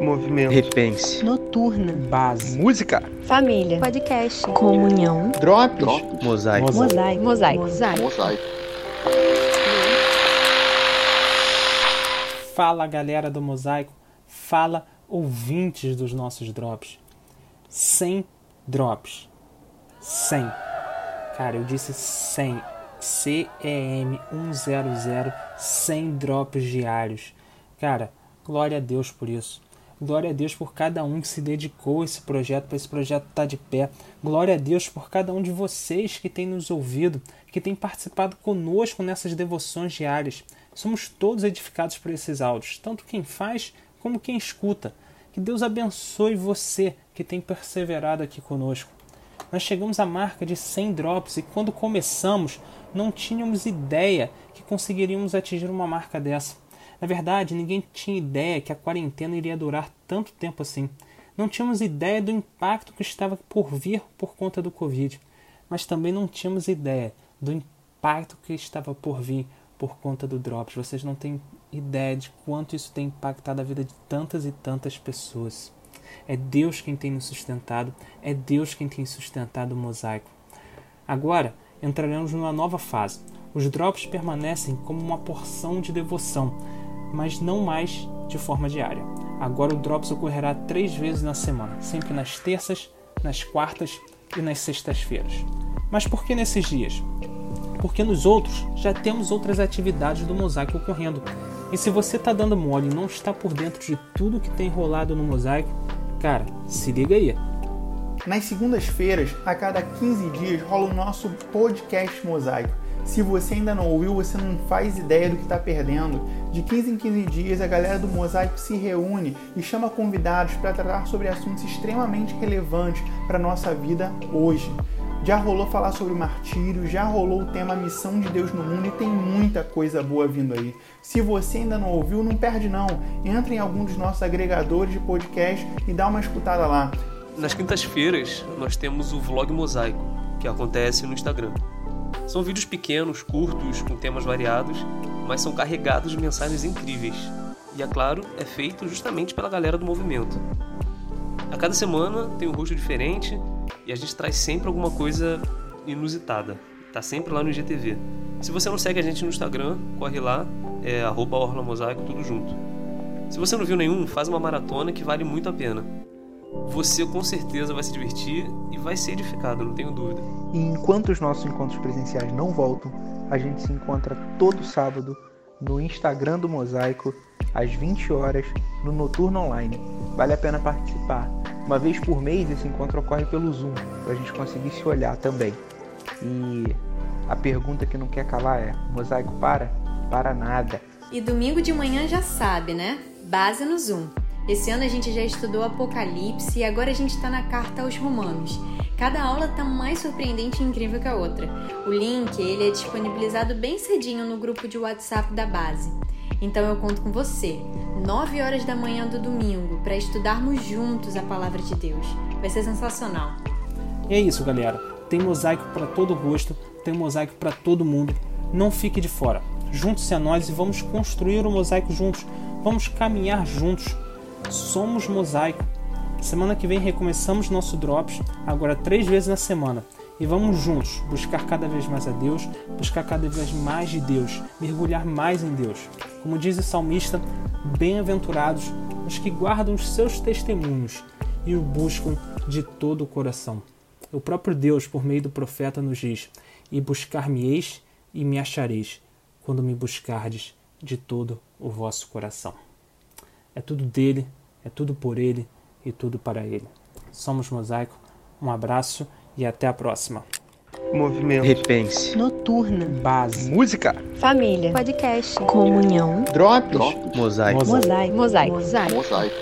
Movimento. Repense. Noturna. Base. Música. Família. Podcast. Comunhão. Drops. Mosaico. Mosaico. Mosaico. Mosaico. Fala galera do Mosaico, fala ouvintes dos nossos drops. 100 drops. 100. Cara, eu disse 100. CEM 100, 100 drops diários. Cara, glória a Deus por isso. Glória a Deus por cada um que se dedicou a esse projeto, para esse projeto estar tá de pé. Glória a Deus por cada um de vocês que tem nos ouvido, que tem participado conosco nessas devoções diárias. Somos todos edificados por esses áudios, tanto quem faz como quem escuta. Que Deus abençoe você que tem perseverado aqui conosco. Nós chegamos à marca de 100 drops e quando começamos não tínhamos ideia que conseguiríamos atingir uma marca dessa. Na verdade, ninguém tinha ideia que a quarentena iria durar tanto tempo assim. Não tínhamos ideia do impacto que estava por vir por conta do Covid, mas também não tínhamos ideia do impacto que estava por vir por conta do Drops. Vocês não têm ideia de quanto isso tem impactado a vida de tantas e tantas pessoas. É Deus quem tem nos sustentado, é Deus quem tem sustentado o mosaico. Agora entraremos numa nova fase. Os drops permanecem como uma porção de devoção, mas não mais de forma diária. Agora o Drops ocorrerá três vezes na semana, sempre nas terças, nas quartas e nas sextas-feiras. Mas por que nesses dias? Porque nos outros já temos outras atividades do mosaico ocorrendo. E se você está dando mole e não está por dentro de tudo que tem rolado no mosaico, cara, se liga aí. Nas segundas-feiras, a cada 15 dias, rola o nosso podcast Mosaico se você ainda não ouviu, você não faz ideia do que está perdendo. De 15 em 15 dias, a galera do Mosaico se reúne e chama convidados para tratar sobre assuntos extremamente relevantes para a nossa vida hoje. Já rolou falar sobre martírio, já rolou o tema Missão de Deus no Mundo e tem muita coisa boa vindo aí. Se você ainda não ouviu, não perde não. Entra em algum dos nossos agregadores de podcast e dá uma escutada lá. Nas quintas-feiras, nós temos o Vlog Mosaico, que acontece no Instagram. São vídeos pequenos, curtos, com temas variados, mas são carregados de mensagens incríveis. E é claro, é feito justamente pela galera do movimento. A cada semana tem um rosto diferente e a gente traz sempre alguma coisa inusitada. Tá sempre lá no IGTV. Se você não segue a gente no Instagram, corre lá, é arroba tudo junto. Se você não viu nenhum, faz uma maratona que vale muito a pena. Você com certeza vai se divertir e vai ser edificado, não tenho dúvida. E enquanto os nossos encontros presenciais não voltam, a gente se encontra todo sábado no Instagram do Mosaico, às 20 horas, no Noturno Online. Vale a pena participar. Uma vez por mês esse encontro ocorre pelo Zoom, para a gente conseguir se olhar também. E a pergunta que não quer calar é: Mosaico para? Para nada. E domingo de manhã já sabe, né? Base no Zoom. Esse ano a gente já estudou Apocalipse e agora a gente está na carta aos Romanos. Cada aula está mais surpreendente e incrível que a outra. O link ele é disponibilizado bem cedinho no grupo de WhatsApp da base. Então eu conto com você, 9 horas da manhã do domingo, para estudarmos juntos a palavra de Deus. Vai ser sensacional. E é isso, galera. Tem mosaico para todo gosto, tem mosaico para todo mundo. Não fique de fora. Junte-se a nós e vamos construir o mosaico juntos. Vamos caminhar juntos Somos Mosaico. Semana que vem recomeçamos nosso Drops, agora três vezes na semana. E vamos juntos buscar cada vez mais a Deus, buscar cada vez mais de Deus, mergulhar mais em Deus. Como diz o salmista, bem-aventurados os que guardam os seus testemunhos e o buscam de todo o coração. O próprio Deus, por meio do profeta, nos diz: E buscar-me-eis e me achareis, quando me buscardes de todo o vosso coração. É tudo dele, é tudo por ele e tudo para ele. Somos Mosaico. Um abraço e até a próxima. Movimento. Repense. Noturna. Base. Música. Família. Podcast. Comunhão. Drops. Mosaico. Mosaico. Mosaico. Mosaico. Mosaico.